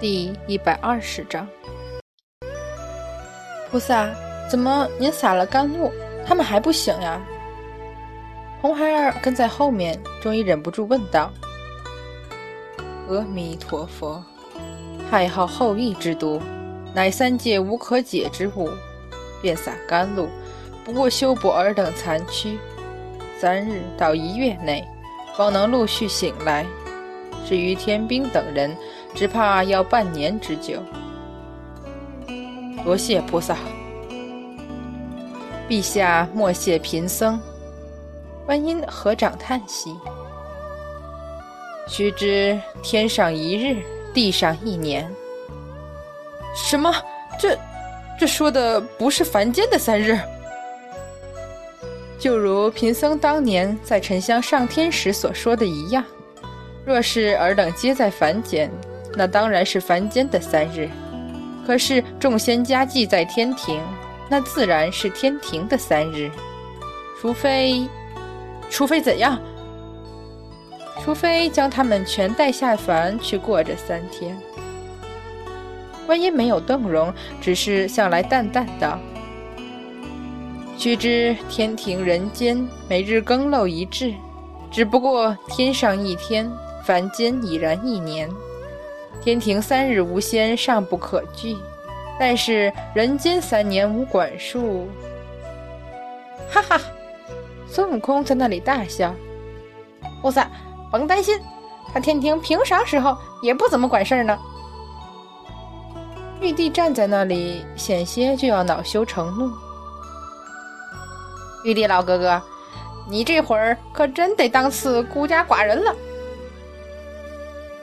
第一百二十章，菩萨，怎么您洒了甘露，他们还不醒呀？红孩儿跟在后面，终于忍不住问道：“阿弥陀佛，太昊后裔之毒，乃三界无可解之物，便洒甘露，不过修补尔等残躯，三日到一月内，方能陆续醒来。至于天兵等人，只怕要半年之久。多谢菩萨，陛下莫谢贫僧。观音合掌叹息。须知天上一日，地上一年。什么？这这说的不是凡间的三日？就如贫僧当年在沉香上天时所说的一样，若是尔等皆在凡间。那当然是凡间的三日，可是众仙家祭在天庭，那自然是天庭的三日。除非，除非怎样？除非将他们全带下凡去过这三天。观音没有动容，只是向来淡淡道：“须知天庭人间每日更漏一至，只不过天上一天，凡间已然一年。”天庭三日无仙尚不可惧，但是人间三年无管束，哈哈！孙悟空在那里大笑。菩萨，甭担心，他天庭平常时候也不怎么管事儿呢。玉帝站在那里，险些就要恼羞成怒。玉帝老哥哥，你这会儿可真得当次孤家寡人了。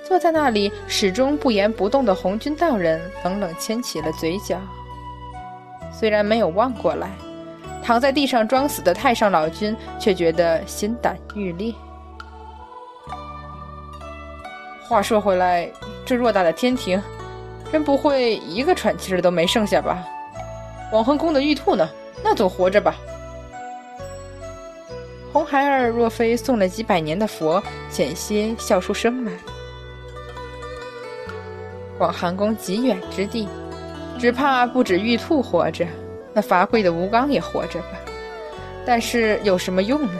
坐在那里始终不言不动的红军道人冷冷牵起了嘴角，虽然没有望过来，躺在地上装死的太上老君却觉得心胆欲裂。话说回来，这偌大的天庭，真不会一个喘气儿都没剩下吧？广恒宫的玉兔呢？那总活着吧？红孩儿若非送了几百年的佛，险些笑出声来。广寒宫极远之地，只怕不止玉兔活着，那罚跪的吴刚也活着吧？但是有什么用呢？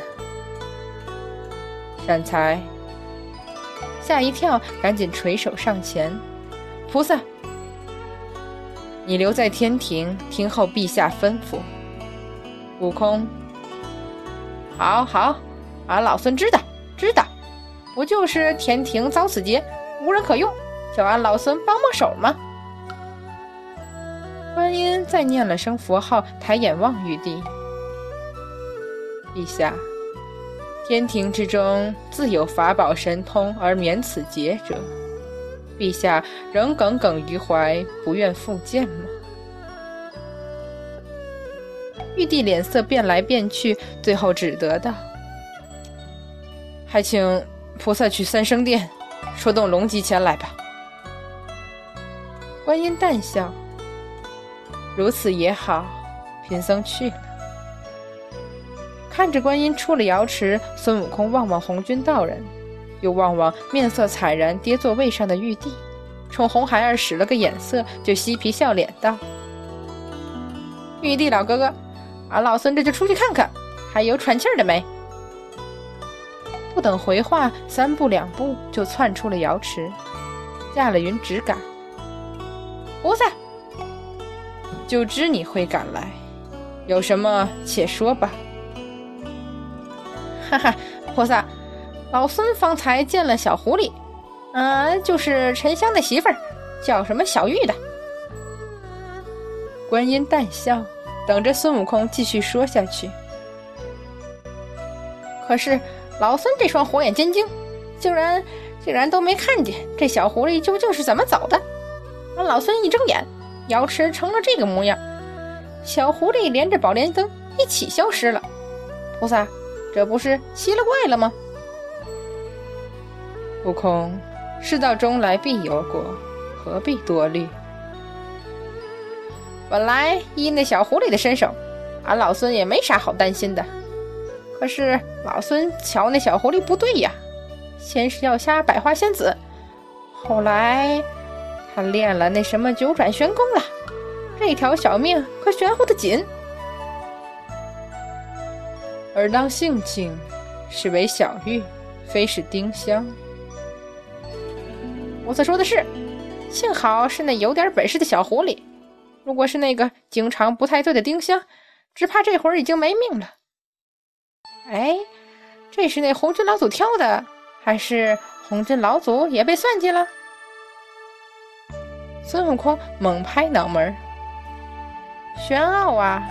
善财吓一跳，赶紧垂手上前：“菩萨，你留在天庭，听候陛下吩咐。”悟空：“好好，俺老孙知道，知道，不就是天庭遭此劫，无人可用。”叫俺老孙帮帮手吗？观音再念了声佛号，抬眼望玉帝。陛下，天庭之中自有法宝神通而免此劫者，陛下仍耿耿于怀，不愿复见吗？玉帝脸色变来变去，最后只得道：“还请菩萨去三生殿，说动龙吉前来吧。”观音淡笑：“如此也好，贫僧去了。”看着观音出了瑶池，孙悟空望望红军道人，又望望面色惨然跌坐位上的玉帝，冲红孩儿使了个眼色，就嬉皮笑脸道：“玉帝老哥哥，俺老孙这就出去看看，还有喘气儿的没？”不等回话，三步两步就窜出了瑶池，驾了云直赶。菩萨，就知你会赶来，有什么且说吧。哈哈，菩萨，老孙方才见了小狐狸，嗯，就是沉香的媳妇儿，叫什么小玉的。观音淡笑，等着孙悟空继续说下去。可是老孙这双火眼金睛，竟然竟然都没看见这小狐狸究竟是怎么走的。俺老孙一睁眼，瑶池成了这个模样，小狐狸连着宝莲灯一起消失了。菩萨，这不是奇了怪了吗？悟空，事到中来必有果，何必多虑？本来依那小狐狸的身手，俺老孙也没啥好担心的。可是老孙瞧那小狐狸不对呀，先是要杀百花仙子，后来……他练了那什么九转玄功了，这条小命可玄乎的紧。而当性情是为小玉，非是丁香。我所说的是，幸好是那有点本事的小狐狸，如果是那个经常不太对的丁香，只怕这会儿已经没命了。哎，这是那红军老祖挑的，还是红军老祖也被算计了？孙悟空猛拍脑门儿玄奥啊，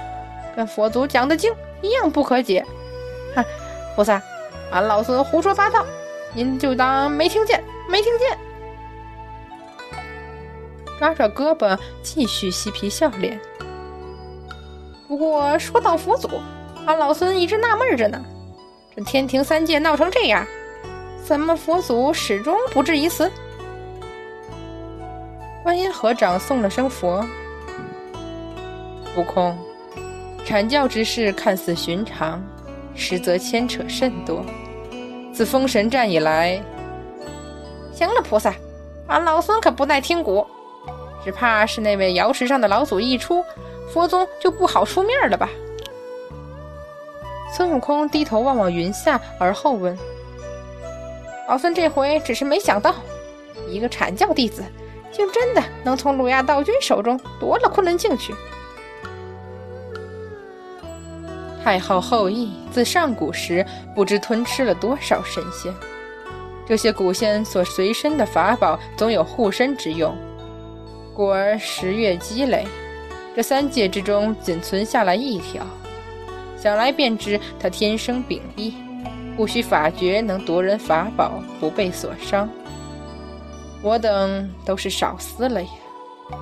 跟佛祖讲的经一样不可解。哼，菩萨，俺老孙胡说八道，您就当没听见，没听见。抓着胳膊，继续嬉皮笑脸。不过说到佛祖，俺老孙一直纳闷着呢，这天庭三界闹成这样，怎么佛祖始终不至于死？观音合掌送了声佛，悟空，阐教之事看似寻常，实则牵扯甚多。自封神战以来，行了，菩萨，俺老孙可不耐听鼓，只怕是那位瑶池上的老祖一出，佛宗就不好出面了吧？孙悟空低头望望云下，而后问：“老孙这回只是没想到，一个阐教弟子。”竟真的能从鲁亚道君手中夺了昆仑镜去！太后后羿自上古时不知吞吃了多少神仙，这些古仙所随身的法宝总有护身之用。故而十月积累，这三界之中仅存下来一条，想来便知他天生秉异，不需法诀能夺人法宝，不被所伤。我等都是少思了呀，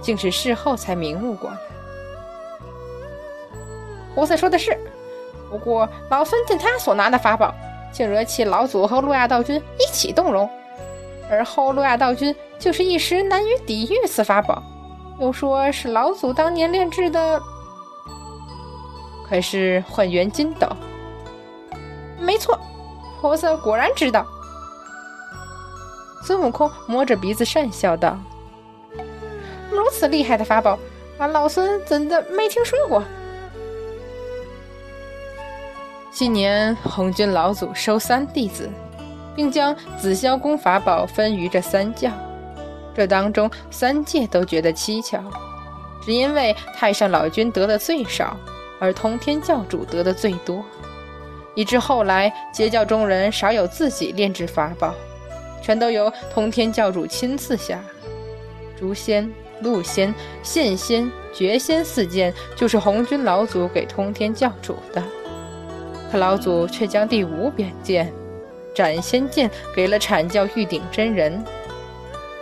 竟是事后才明悟过来。胡三说的是，不过老孙见他所拿的法宝，竟惹起老祖和路亚道君一起动容，而后路亚道君就是一时难于抵御此法宝，又说是老祖当年炼制的，可是混元金斗。没错，菩萨果然知道。孙悟空摸着鼻子讪笑道：“如此厉害的法宝，俺老孙怎的没听说过？”今年红军老祖收三弟子，并将紫霄宫法宝分于这三教，这当中三界都觉得蹊跷，只因为太上老君得的最少，而通天教主得的最多，以致后来截教中人少有自己炼制法宝。全都由通天教主亲自下，诛仙、戮仙、现仙、绝仙四剑就是红军老祖给通天教主的，可老祖却将第五柄剑斩仙剑给了阐教玉鼎真人。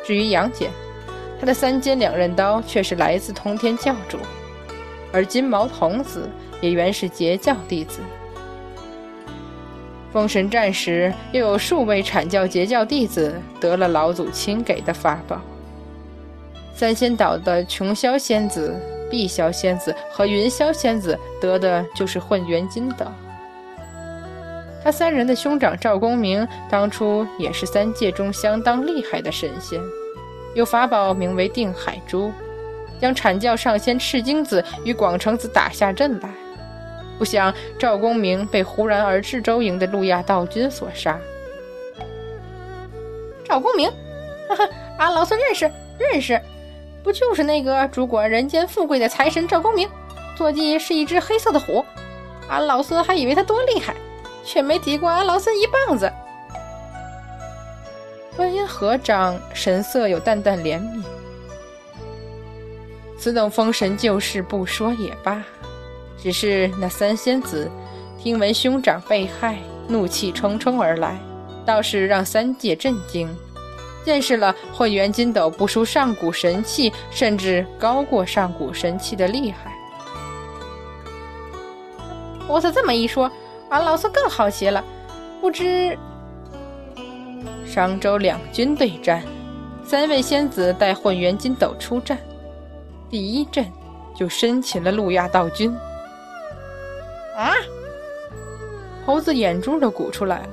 至于杨戬，他的三尖两刃刀却是来自通天教主，而金毛童子也原是截教弟子。封神战时，又有数位阐教截教弟子得了老祖亲给的法宝。三仙岛的琼霄仙子、碧霄仙子和云霄仙子得的就是混元金斗。他三人的兄长赵公明当初也是三界中相当厉害的神仙，有法宝名为定海珠，将阐教上仙赤精子与广成子打下阵来。不想赵公明被忽然而至周营的路亚道君所杀。赵公明，哈哈，俺老孙认识，认识，不就是那个主管人间富贵的财神赵公明？坐骑是一只黑色的虎，俺老孙还以为他多厉害，却没敌过俺老孙一棒子。观音合掌，神色有淡淡怜悯。此等封神旧事，不说也罢。只是那三仙子听闻兄长被害，怒气冲冲而来，倒是让三界震惊，见识了混元金斗不输上古神器，甚至高过上古神器的厉害。我操，这么一说，俺老孙更好奇了，不知商周两军对战，三位仙子带混元金斗出战，第一阵就生擒了路亚道君。啊！猴子眼珠都鼓出来了。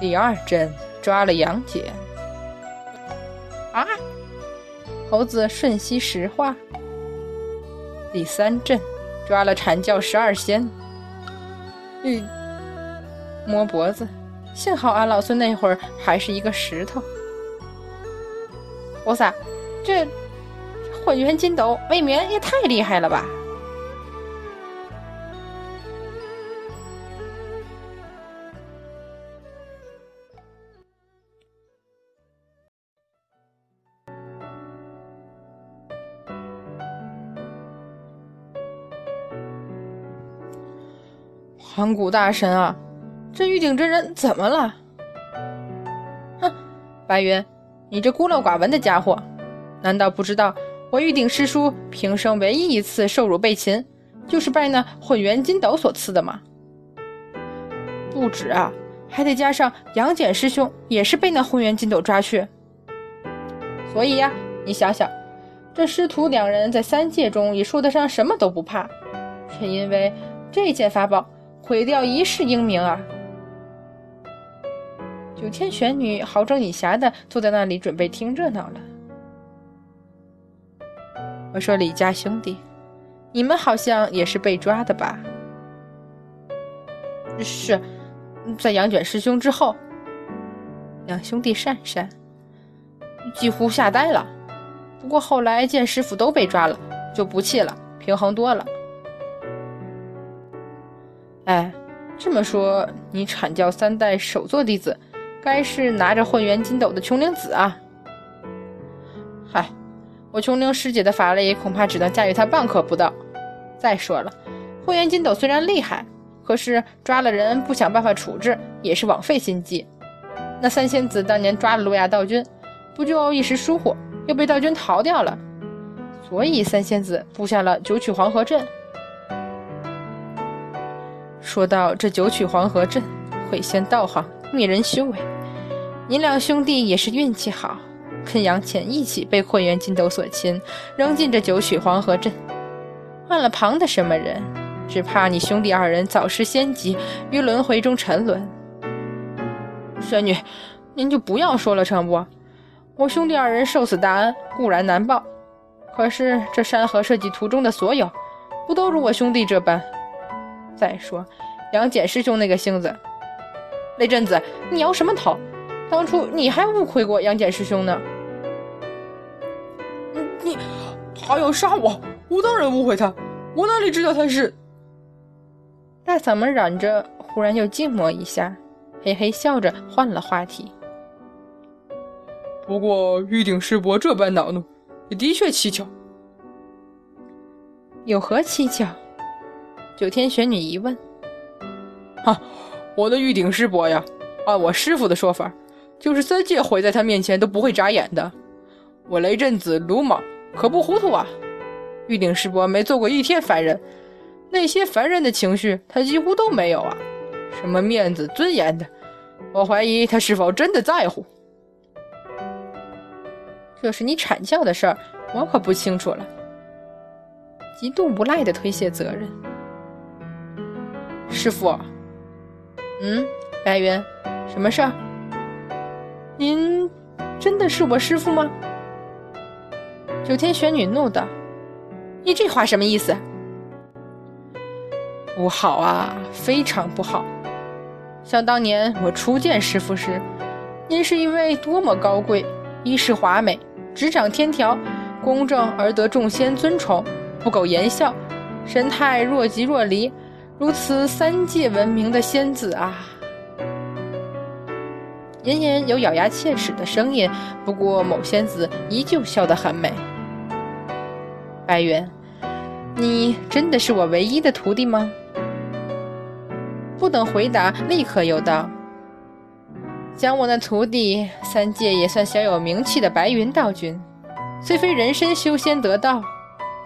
第二阵抓了杨戬，啊！猴子瞬息石化。第三阵，抓了阐教十二仙。嗯，摸脖子，幸好俺老孙那会儿还是一个石头。菩萨，这混元金斗未免也太厉害了吧！盘古大神啊，这玉鼎真人怎么了？哼，白云，你这孤陋寡闻的家伙，难道不知道我玉鼎师叔平生唯一一次受辱被擒，就是拜那混元金斗所赐的吗？不止啊，还得加上杨戬师兄也是被那混元金斗抓去。所以呀，你想想，这师徒两人在三界中也说得上什么都不怕，却因为这件法宝。毁掉一世英名啊！九天玄女好整以暇的坐在那里准备听热闹了。我说李家兄弟，你们好像也是被抓的吧？是，在杨卷师兄之后，两兄弟讪讪，几乎吓呆了。不过后来见师傅都被抓了，就不气了，平衡多了。哎，这么说，你阐教三代首座弟子，该是拿着混元金斗的琼灵子啊？嗨，我琼灵师姐的法力恐怕只能驾驭他半刻不到。再说了，混元金斗虽然厉害，可是抓了人不想办法处置，也是枉费心机。那三仙子当年抓了路亚道君，不就一时疏忽，又被道君逃掉了？所以三仙子布下了九曲黄河阵。说到这九曲黄河阵，会仙道行，灭人修为。你两兄弟也是运气好，跟杨戬一起被混元金斗所擒，扔进这九曲黄河阵。换了旁的什么人，只怕你兄弟二人早失先机，于轮回中沉沦。玄女，您就不要说了成不？我兄弟二人受此大恩固然难报，可是这山河设计图中的所有，不都如我兄弟这般？再说，杨戬师兄那个性子，那阵子，你摇什么头？当初你还误会过杨戬师兄呢。你他要杀我，我当然误会他，我哪里知道他是？大嗓门嚷着，忽然又静默一下，嘿嘿笑着换了话题。不过玉鼎师伯这般恼怒，也的确蹊跷。有何蹊跷？九天玄女一问：“哈，我的玉鼎师伯呀，按我师傅的说法，就是三界毁在他面前都不会眨眼的。我雷震子鲁莽，可不糊涂啊！玉鼎师伯没做过一天凡人，那些凡人的情绪他几乎都没有啊。什么面子、尊严的，我怀疑他是否真的在乎。这是你阐教的事儿，我可不清楚了。”极度无赖的推卸责任。师傅，嗯，白云，什么事儿？您真的是我师傅吗？九天玄女怒道：“你这话什么意思？”不好啊，非常不好！想当年我初见师傅时，您是一位多么高贵、衣饰华美、执掌天条、公正而得众仙尊崇、不苟言笑、神态若即若离。如此三界闻名的仙子啊！隐隐有咬牙切齿的声音，不过某仙子依旧笑得很美。白云，你真的是我唯一的徒弟吗？不等回答，立刻又道：“讲我那徒弟，三界也算小有名气的白云道君，虽非人身修仙得道，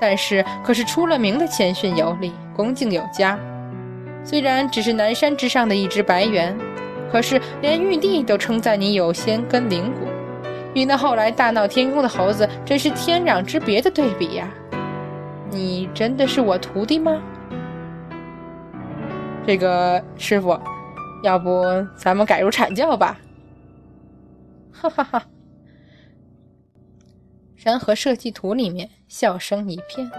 但是可是出了名的谦逊有礼、恭敬有加。”虽然只是南山之上的一只白猿，可是连玉帝都称赞你有仙根灵骨，与那后来大闹天宫的猴子真是天壤之别的对比呀！你真的是我徒弟吗？这个师傅，要不咱们改入阐教吧？哈哈哈。山河设计图里面笑声一片。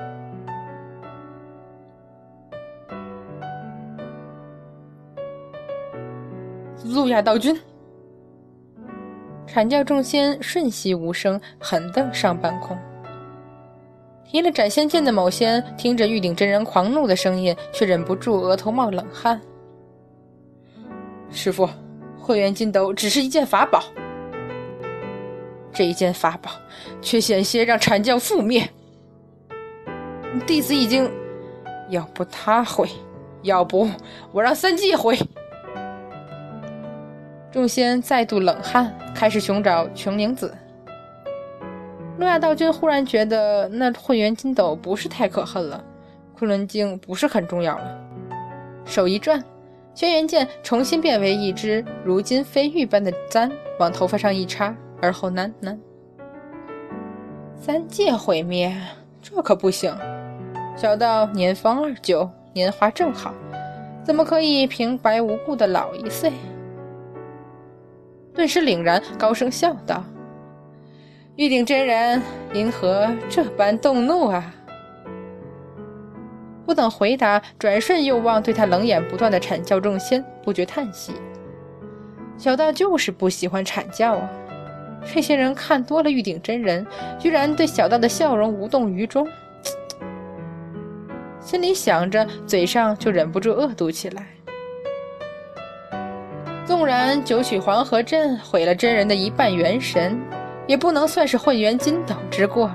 路亚道君，阐教众仙瞬息无声，狠瞪上半空。提了斩仙剑的某仙听着玉鼎真人狂怒的声音，却忍不住额头冒冷汗。师傅，混元金斗只是一件法宝，这一件法宝却险些让阐教覆灭。弟子已经，要不他毁，要不我让三界毁。众仙再度冷汗，开始寻找琼灵子。诺亚道君忽然觉得那混元金斗不是太可恨了，昆仑镜不是很重要了。手一转，轩辕剑重新变为一只如今飞玉般的簪，往头发上一插，而后喃喃：“三界毁灭，这可不行。小道年方二九，年华正好，怎么可以平白无故的老一岁？”顿时凛然，高声笑道：“玉鼎真人，因何这般动怒啊？”不等回答，转瞬又望对他冷眼不断的阐教众仙，不觉叹息：“小道就是不喜欢阐教啊！这些人看多了玉鼎真人，居然对小道的笑容无动于衷。”心里想着，嘴上就忍不住恶毒起来。纵然九曲黄河阵毁了真人的一半元神，也不能算是混元金斗之过，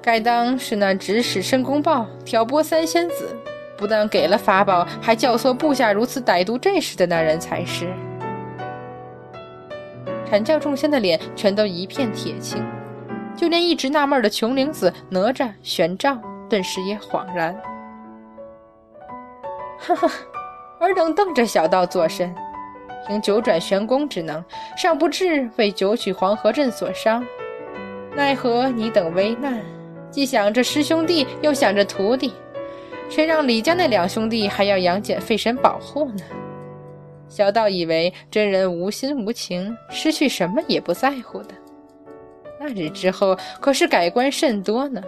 该当是那指使申公豹挑拨三仙子，不但给了法宝，还教唆部下如此歹毒阵势的那人才是。阐教众仙的脸全都一片铁青，就连一直纳闷的琼灵子、哪吒、玄奘，顿时也恍然。哈哈，尔等瞪着小道作甚？凭九转玄功之能，尚不至为九曲黄河阵所伤。奈何你等危难，既想着师兄弟，又想着徒弟，谁让李家那两兄弟还要杨戬费神保护呢？小道以为真人无心无情，失去什么也不在乎的。那日之后，可是改观甚多呢。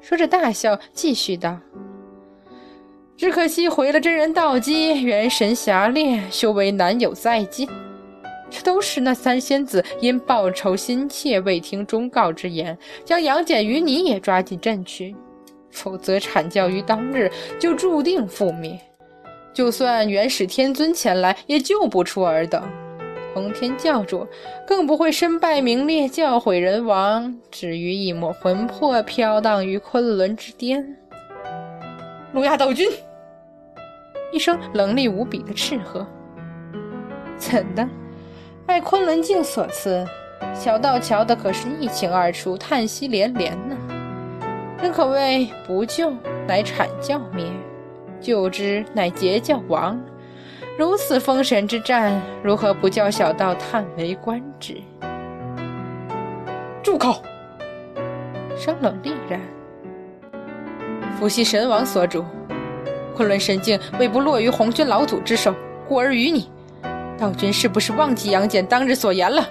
说着大笑，继续道。只可惜毁了真人道基，元神狭劣，修为难有再进。这都是那三仙子因报仇心切，未听忠告之言，将杨戬与你也抓进阵去。否则阐教于当日就注定覆灭。就算元始天尊前来，也救不出尔等。通天教主更不会身败名裂，教毁人亡，至于一抹魂魄飘荡于昆仑之巅。路亚道君。一声冷厉无比的斥喝：“怎的？拜昆仑镜所赐，小道瞧的可是一清二楚，叹息连连呢。真可谓不救乃阐教灭，救之乃截教亡。如此封神之战，如何不叫小道叹为观止？”住口！声冷厉然，伏羲神王所主。昆仑神镜未不落于红军老祖之手，故而于你。道君是不是忘记杨戬当日所言了？